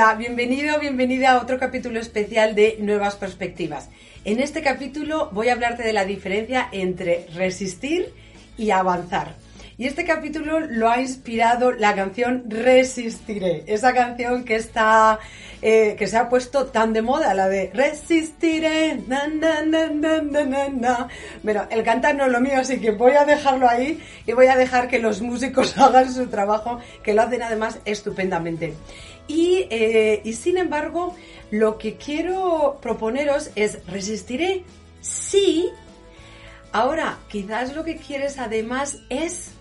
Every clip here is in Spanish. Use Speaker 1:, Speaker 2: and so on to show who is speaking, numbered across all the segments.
Speaker 1: Hola, bienvenido, bienvenida a otro capítulo especial de Nuevas Perspectivas. En este capítulo voy a hablarte de la diferencia entre resistir y avanzar. Y este capítulo lo ha inspirado la canción Resistiré, esa canción que está eh, que se ha puesto tan de moda, la de Resistiré. Bueno, el cantar no es lo mío, así que voy a dejarlo ahí y voy a dejar que los músicos hagan su trabajo, que lo hacen además estupendamente. Eh, y sin embargo, lo que quiero proponeros es resistiré, sí. Ahora, quizás lo que quieres además es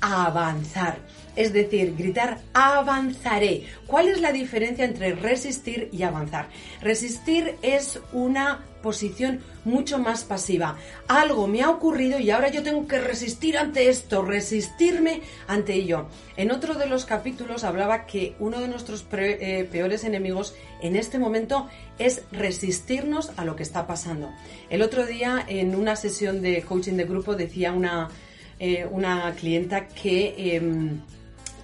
Speaker 1: avanzar. Es decir, gritar avanzaré. ¿Cuál es la diferencia entre resistir y avanzar? Resistir es una posición mucho más pasiva. Algo me ha ocurrido y ahora yo tengo que resistir ante esto, resistirme ante ello. En otro de los capítulos hablaba que uno de nuestros eh, peores enemigos en este momento es resistirnos a lo que está pasando. El otro día en una sesión de coaching de grupo decía una, eh, una clienta que... Em,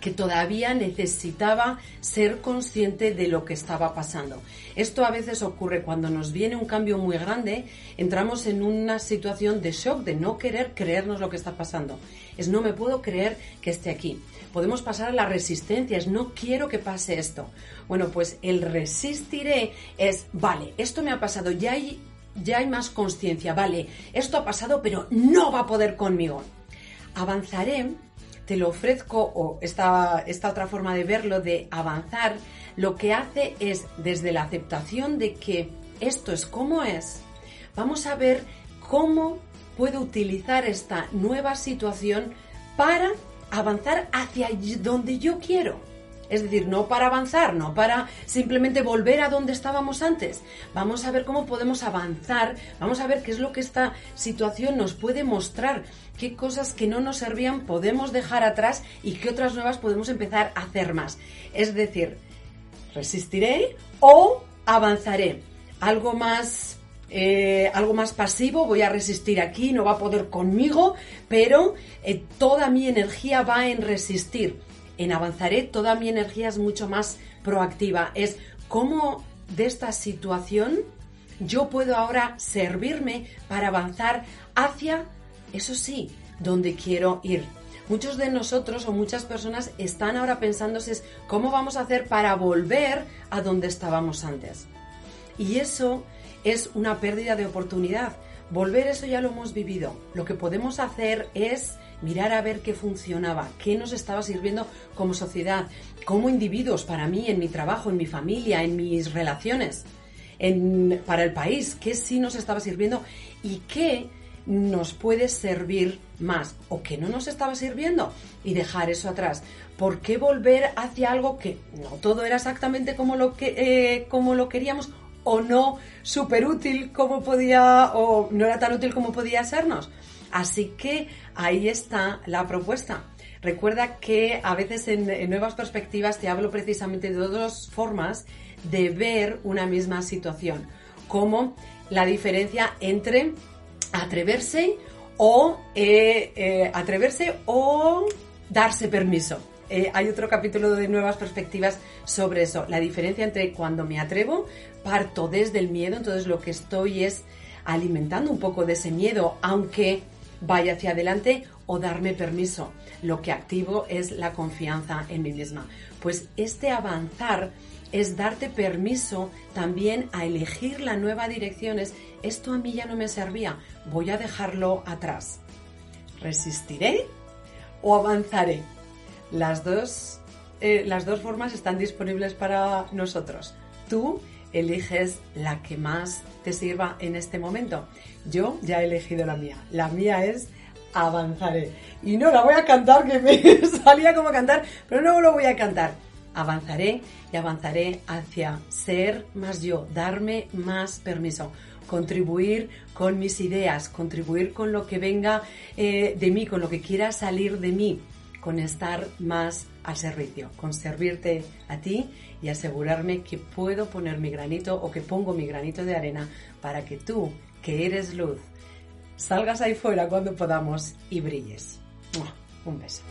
Speaker 1: que todavía necesitaba ser consciente de lo que estaba pasando. Esto a veces ocurre cuando nos viene un cambio muy grande, entramos en una situación de shock, de no querer creernos lo que está pasando. Es no me puedo creer que esté aquí. Podemos pasar a la resistencia, es no quiero que pase esto. Bueno, pues el resistiré es, vale, esto me ha pasado, ya hay, ya hay más conciencia, vale, esto ha pasado, pero no va a poder conmigo. Avanzaré te lo ofrezco, o esta, esta otra forma de verlo, de avanzar, lo que hace es, desde la aceptación de que esto es como es, vamos a ver cómo puedo utilizar esta nueva situación para avanzar hacia donde yo quiero. Es decir, no para avanzar, no para simplemente volver a donde estábamos antes. Vamos a ver cómo podemos avanzar, vamos a ver qué es lo que esta situación nos puede mostrar, qué cosas que no nos servían podemos dejar atrás y qué otras nuevas podemos empezar a hacer más. Es decir, resistiré o avanzaré. Algo más eh, algo más pasivo, voy a resistir aquí, no va a poder conmigo, pero eh, toda mi energía va en resistir en Avanzaré toda mi energía es mucho más proactiva. Es cómo de esta situación yo puedo ahora servirme para avanzar hacia, eso sí, donde quiero ir. Muchos de nosotros o muchas personas están ahora pensándose cómo vamos a hacer para volver a donde estábamos antes. Y eso es una pérdida de oportunidad. Volver eso ya lo hemos vivido. Lo que podemos hacer es mirar a ver qué funcionaba, qué nos estaba sirviendo como sociedad, como individuos, para mí, en mi trabajo, en mi familia, en mis relaciones, para el país, qué sí nos estaba sirviendo y qué nos puede servir más o qué no nos estaba sirviendo y dejar eso atrás. ¿Por qué volver hacia algo que no todo era exactamente como lo, que, eh, como lo queríamos o no súper útil como podía o no era tan útil como podía sernos? Así que ahí está la propuesta. Recuerda que a veces en, nuevas perspectivas te hablo precisamente de dos formas de ver una misma situación, como la diferencia entre atreverse o eh, eh, atreverse o darse permiso. Eh, hay otro capítulo de nuevas perspectivas sobre eso, la diferencia entre cuando me atrevo, parto desde el miedo, entonces lo que estoy es alimentando un poco de ese miedo, aunque vaya hacia adelante o darme permiso. Lo que activo es la confianza en mí misma. Pues este avanzar es darte permiso también a elegir la nueva dirección. Es, esto a mí ya no me servía, voy a dejarlo atrás. ¿Resistiré o avanzaré? Las dos, eh, las dos formas están disponibles para nosotros. Tú eliges la que más te sirva en este momento. Yo ya he elegido la mía. La mía es avanzaré. Y no la voy a cantar, que me salía como cantar, pero no lo voy a cantar. Avanzaré y avanzaré hacia ser más yo, darme más permiso, contribuir con mis ideas, contribuir con lo que venga eh, de mí, con lo que quiera salir de mí, con estar más al servicio, con servirte a ti y asegurarme que puedo poner mi granito o que pongo mi granito de arena para que tú, que eres luz, salgas ahí fuera cuando podamos y brilles. Un beso.